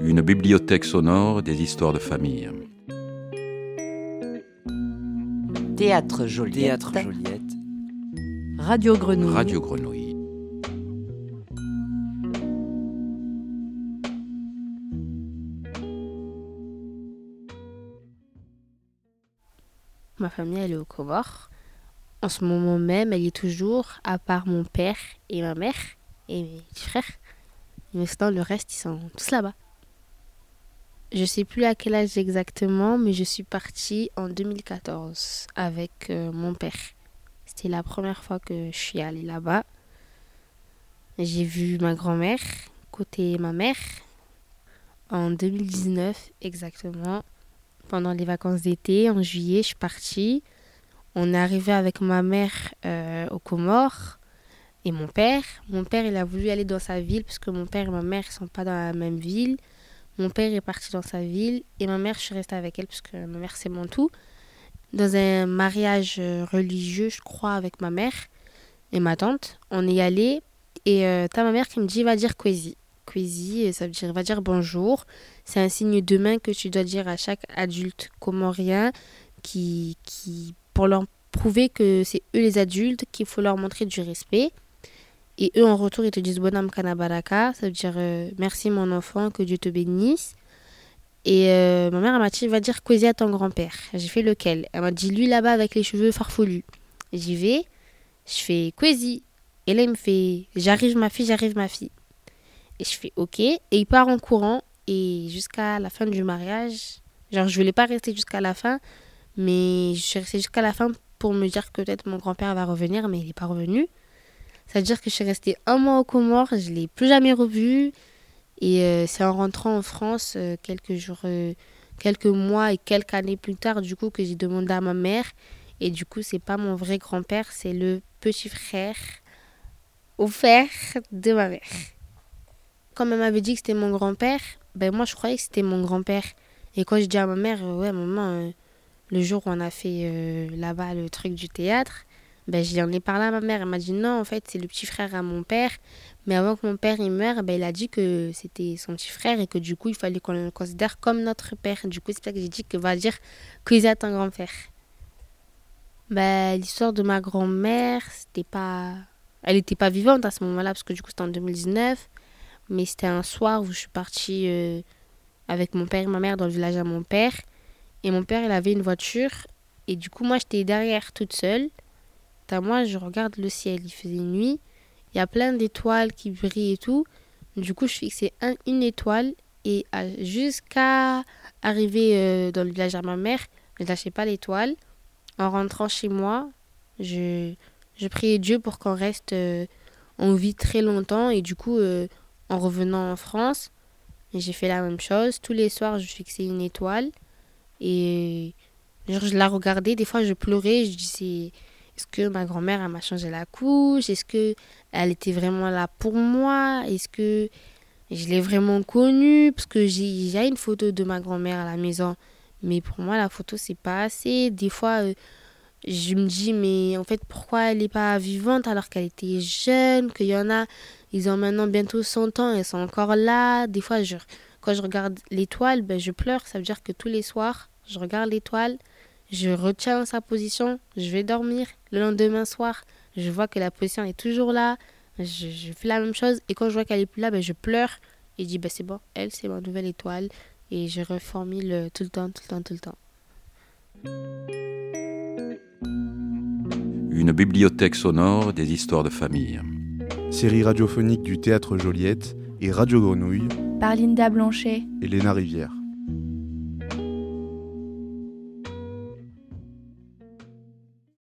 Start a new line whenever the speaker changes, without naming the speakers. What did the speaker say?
Une bibliothèque sonore des histoires de famille.
Théâtre Joliette.
Théâtre Joliette.
Radio Grenouille.
Radio Grenouille.
Ma famille, elle est au Comores. En ce moment même, elle est toujours, à part mon père et ma mère et mes frères. Mais sinon, le reste, ils sont tous là-bas. Je sais plus à quel âge exactement, mais je suis partie en 2014 avec euh, mon père. C'était la première fois que je suis allée là-bas. J'ai vu ma grand-mère, côté ma mère, en 2019 exactement. Pendant les vacances d'été, en juillet, je suis partie. On est arrivé avec ma mère euh, aux Comores et mon père. Mon père, il a voulu aller dans sa ville parce que mon père et ma mère ne sont pas dans la même ville. Mon père est parti dans sa ville et ma mère, je suis restée avec elle parce que ma mère, c'est mon tout. Dans un mariage euh, religieux, je crois, avec ma mère et ma tante. On est allé et euh, t'as ma mère qui me dit va dire Kwezi. Kwezi, ça veut dire va dire bonjour. C'est un signe de main que tu dois dire à chaque adulte comorien qui, qui, pour leur prouver que c'est eux les adultes, qu'il faut leur montrer du respect. Et eux, en retour, ils te disent Bonam Kanabaraka, ça veut dire euh, merci mon enfant, que Dieu te bénisse. Et euh, ma mère, elle m'a dit va dire Kwezi à ton grand-père. J'ai fait lequel? Elle m'a dit lui là-bas avec les cheveux farfelus. J'y vais, je fais Kwezi. Et là, il me fait j'arrive ma fille, j'arrive ma fille. Et je fais ok. Et il part en courant. Et jusqu'à la fin du mariage, genre, je voulais pas rester jusqu'à la fin, mais je suis restée jusqu'à la fin pour me dire que peut-être mon grand-père va revenir, mais il n'est pas revenu. Ça veut dire que je suis restée un mois aux Comores, je ne l'ai plus jamais revu. Et euh, c'est en rentrant en France, euh, quelques jours, euh, quelques mois et quelques années plus tard, du coup, que j'ai demandé à ma mère. Et du coup, c'est pas mon vrai grand-père, c'est le petit frère offert de ma mère. Comme elle m'avait dit que c'était mon grand-père, ben moi je croyais que c'était mon grand-père. Et quand je dis à ma mère, ouais maman, le jour où on a fait euh, là-bas le truc du théâtre, ben j'y en ai parlé à ma mère. Elle m'a dit non, en fait c'est le petit frère à mon père. Mais avant que mon père il meure, ben, il a dit que c'était son petit frère et que du coup il fallait qu'on le considère comme notre père. Du coup c'est pour ça que j'ai dit que va dire qu'ils est un grand-père. Ben, l'histoire de ma grand-mère, c'était pas... Elle n'était pas vivante à ce moment-là parce que du coup c'était en 2019. Mais c'était un soir où je suis partie euh, avec mon père et ma mère dans le village à mon père. Et mon père, il avait une voiture. Et du coup, moi, j'étais derrière toute seule. T'as moi, je regarde le ciel. Il faisait nuit. Il y a plein d'étoiles qui brillent et tout. Du coup, je fixais un, une étoile. Et à- jusqu'à arriver euh, dans le village à ma mère, je lâchais pas l'étoile. En rentrant chez moi, je, je priais Dieu pour qu'on reste euh, en vie très longtemps. Et du coup, euh, en revenant en France, j'ai fait la même chose. Tous les soirs, je fixais une étoile et genre, je la regardais. Des fois, je pleurais. Je disais est-ce que ma grand-mère m'a changé la couche? Est-ce que elle était vraiment là pour moi? Est-ce que je l'ai vraiment connue? Parce que j'ai j'ai une photo de ma grand-mère à la maison. Mais pour moi, la photo, c'est pas assez. Des fois, euh, je me dis, mais en fait, pourquoi elle n'est pas vivante alors qu'elle était jeune Qu'il y en a, ils ont maintenant bientôt 100 ans, elles sont encore là? Des fois, je, quand je regarde l'étoile, ben, je pleure. Ça veut dire que tous les soirs, je regarde l'étoile, je retiens sa position, je vais dormir. Le lendemain soir, je vois que la position est toujours là. Je, je fais la même chose. Et quand je vois qu'elle est plus là, ben, je pleure. Et je dis, ben, c'est bon, elle, c'est ma nouvelle étoile. Et je reformule euh, tout le temps, tout le temps, tout le temps.
Une bibliothèque sonore des histoires de famille.
Série radiophonique du Théâtre Joliette et Radio Grenouille,
par Linda Blanchet.
et Léna Rivière.